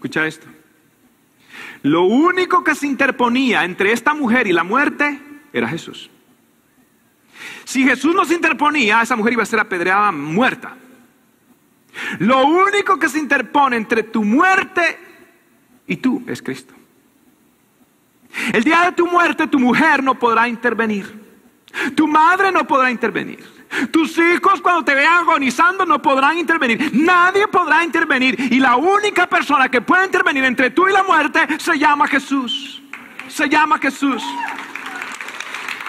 Escucha esto. Lo único que se interponía entre esta mujer y la muerte era Jesús. Si Jesús no se interponía, esa mujer iba a ser apedreada muerta. Lo único que se interpone entre tu muerte y tú es Cristo. El día de tu muerte tu mujer no podrá intervenir. Tu madre no podrá intervenir. Tus hijos cuando te vean agonizando no podrán intervenir. Nadie podrá intervenir. Y la única persona que puede intervenir entre tú y la muerte se llama Jesús. Se llama Jesús.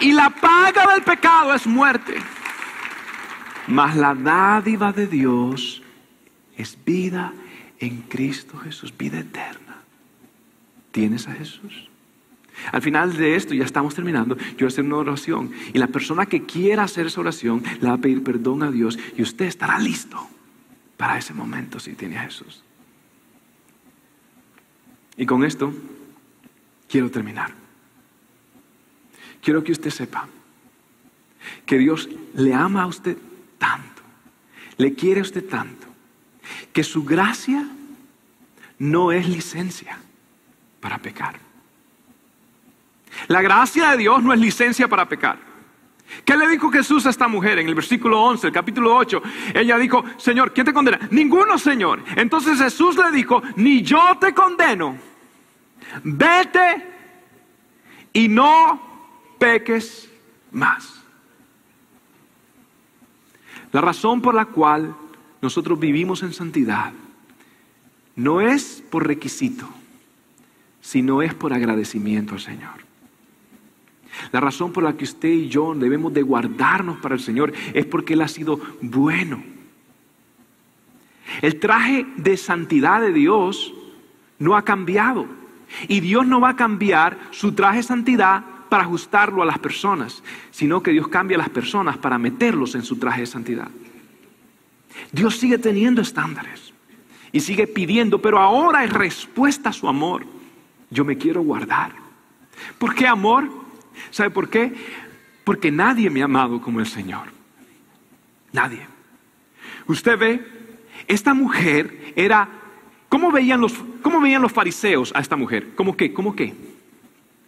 Y la paga del pecado es muerte. Mas la dádiva de Dios es vida en Cristo Jesús, vida eterna. ¿Tienes a Jesús? Al final de esto, ya estamos terminando, yo voy a hacer una oración. Y la persona que quiera hacer esa oración le va a pedir perdón a Dios y usted estará listo para ese momento si tiene a Jesús. Y con esto quiero terminar. Quiero que usted sepa que Dios le ama a usted tanto, le quiere a usted tanto, que su gracia no es licencia para pecar. La gracia de Dios no es licencia para pecar. ¿Qué le dijo Jesús a esta mujer en el versículo 11, el capítulo 8? Ella dijo, Señor, ¿quién te condena? Ninguno, Señor. Entonces Jesús le dijo, ni yo te condeno. Vete y no peques más. La razón por la cual nosotros vivimos en santidad no es por requisito, sino es por agradecimiento al Señor. La razón por la que usted y yo debemos de guardarnos para el Señor es porque Él ha sido bueno. El traje de santidad de Dios no ha cambiado. Y Dios no va a cambiar su traje de santidad para ajustarlo a las personas, sino que Dios cambia a las personas para meterlos en su traje de santidad. Dios sigue teniendo estándares y sigue pidiendo, pero ahora es respuesta a su amor. Yo me quiero guardar. ¿Por qué amor? ¿Sabe por qué? Porque nadie me ha amado como el Señor. Nadie. Usted ve, esta mujer era, ¿cómo veían los, cómo veían los fariseos a esta mujer? ¿Cómo qué? ¿Cómo qué?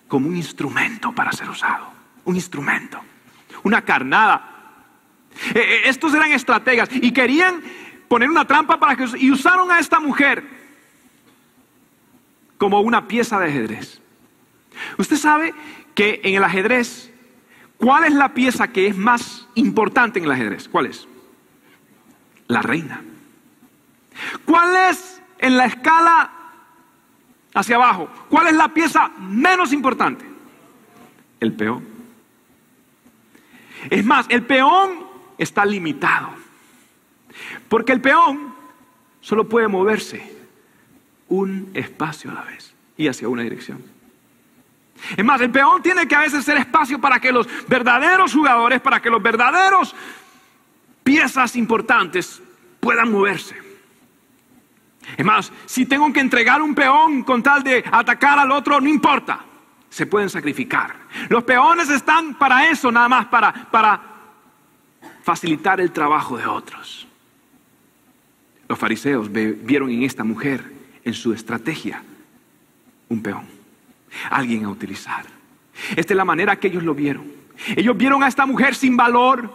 Como un instrumento para ser usado. Un instrumento. Una carnada. E, e, estos eran estrategas y querían poner una trampa para que y usaron a esta mujer como una pieza de ajedrez. Usted sabe que en el ajedrez, ¿cuál es la pieza que es más importante en el ajedrez? ¿Cuál es? La reina. ¿Cuál es en la escala hacia abajo? ¿Cuál es la pieza menos importante? El peón. Es más, el peón está limitado. Porque el peón solo puede moverse un espacio a la vez y hacia una dirección. Es más, el peón tiene que a veces ser espacio para que los verdaderos jugadores, para que los verdaderos piezas importantes puedan moverse. Es más, si tengo que entregar un peón con tal de atacar al otro, no importa, se pueden sacrificar. Los peones están para eso, nada más, para, para facilitar el trabajo de otros. Los fariseos vieron en esta mujer, en su estrategia, un peón alguien a utilizar. Esta es la manera que ellos lo vieron. Ellos vieron a esta mujer sin valor.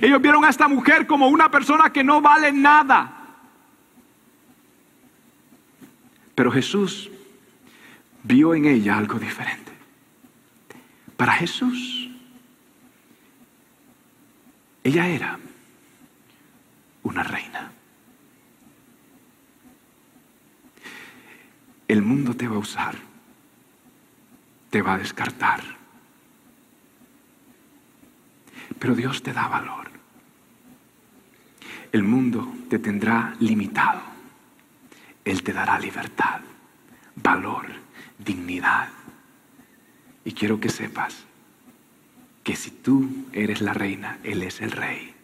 Ellos vieron a esta mujer como una persona que no vale nada. Pero Jesús vio en ella algo diferente. Para Jesús, ella era una reina. El mundo te va a usar te va a descartar. Pero Dios te da valor. El mundo te tendrá limitado. Él te dará libertad, valor, dignidad. Y quiero que sepas que si tú eres la reina, Él es el rey.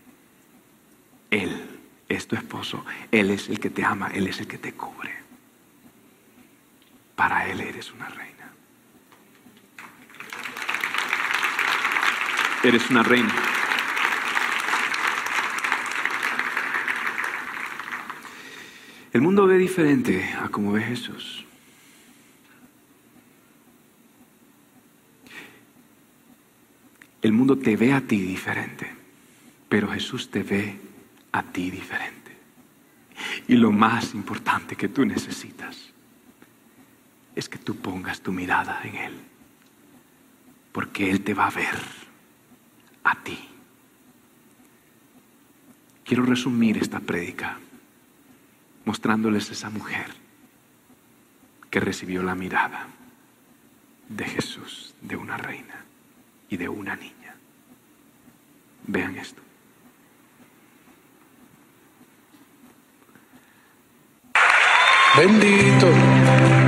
Él es tu esposo. Él es el que te ama. Él es el que te cubre. Para Él eres una reina. Eres una reina. El mundo ve diferente a como ve Jesús. El mundo te ve a ti diferente, pero Jesús te ve a ti diferente. Y lo más importante que tú necesitas es que tú pongas tu mirada en Él, porque Él te va a ver a ti. quiero resumir esta prédica mostrándoles esa mujer que recibió la mirada de Jesús, de una reina y de una niña. Vean esto. Bendito.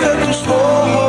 Niña de tus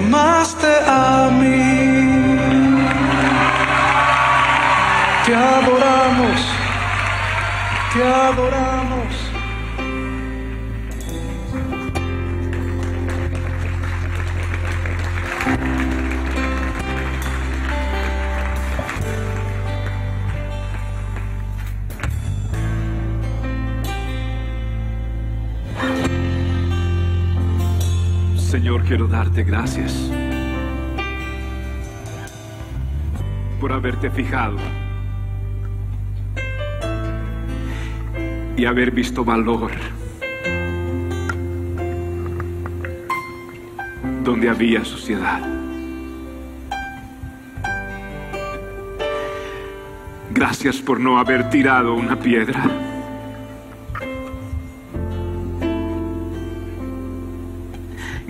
me amaste a mí. Te adoramos, te adoramos. Quiero darte gracias por haberte fijado y haber visto valor donde había suciedad. Gracias por no haber tirado una piedra.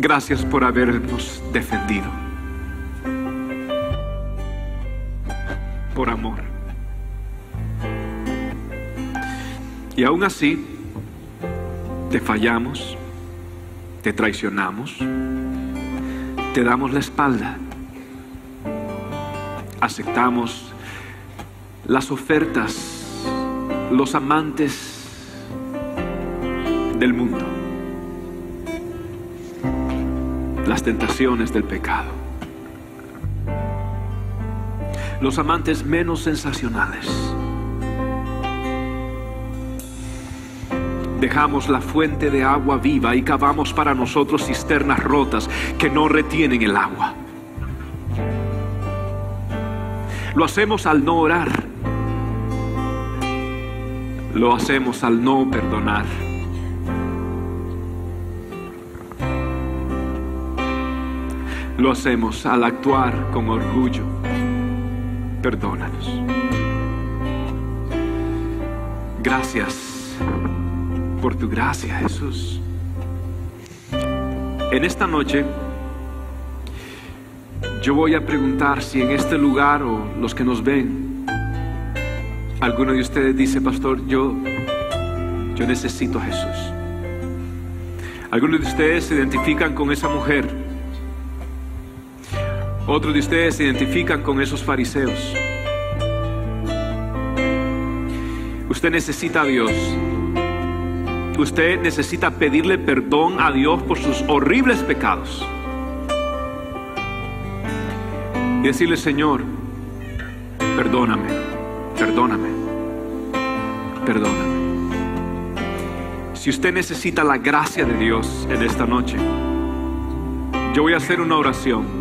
Gracias por habernos defendido. Por amor. Y aún así, te fallamos, te traicionamos, te damos la espalda, aceptamos las ofertas, los amantes del mundo, las tentaciones del pecado, los amantes menos sensacionales. Dejamos la fuente de agua viva y cavamos para nosotros cisternas rotas que no retienen el agua. Lo hacemos al no orar. Lo hacemos al no perdonar. Lo hacemos al actuar con orgullo. Perdónanos. Gracias por tu gracia, Jesús. En esta noche yo voy a preguntar si en este lugar o los que nos ven, alguno de ustedes dice, pastor, yo, yo necesito a Jesús. Algunos de ustedes se identifican con esa mujer. Otros de ustedes se identifican con esos fariseos. Usted necesita a Dios. Usted necesita pedirle perdón a Dios por sus horribles pecados. y decirle, Señor, perdóname, perdóname, perdóname. Si usted necesita la gracia de Dios en esta noche, yo voy a hacer una oración.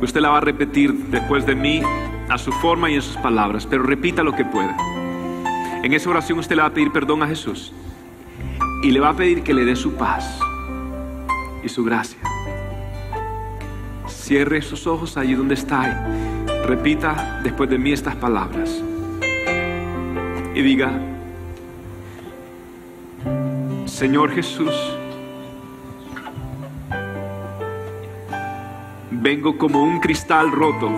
Usted la va a repetir después de mí a su forma y en sus palabras, pero repita lo que pueda. En esa oración usted le va a pedir perdón a Jesús y le va a pedir que le dé su paz y su gracia. Cierre sus ojos allí donde está. Repita después de mí estas palabras. Y diga, Señor Jesús, vengo como un cristal roto.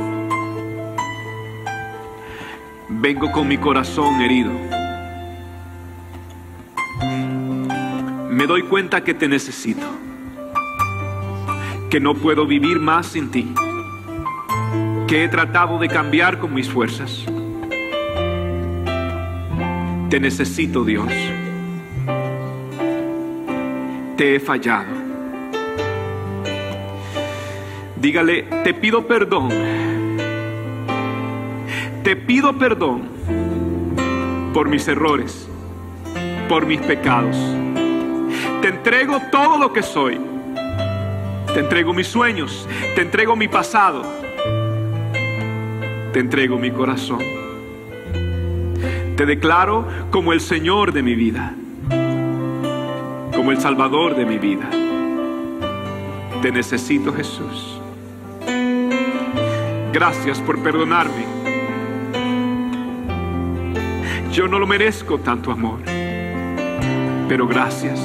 Vengo con mi corazón herido. Me doy cuenta que te necesito que no puedo vivir más sin ti, que he tratado de cambiar con mis fuerzas. Te necesito, Dios. Te he fallado. Dígale, te pido perdón. Te pido perdón por mis errores, por mis pecados. Te entrego todo lo que soy te entrego mis sueños, te entrego mi pasado, te entrego mi corazón. Te declaro como el Señor de mi vida, como el Salvador de mi vida. Te necesito Jesús. Gracias por perdonarme. Yo no lo merezco tanto amor, pero gracias.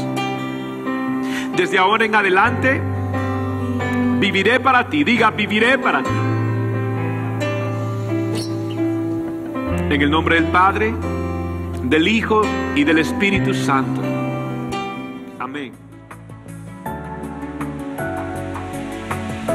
Desde ahora en adelante, Viviré para ti. Diga, viviré para ti. En el nombre del Padre, del Hijo y del Espíritu Santo.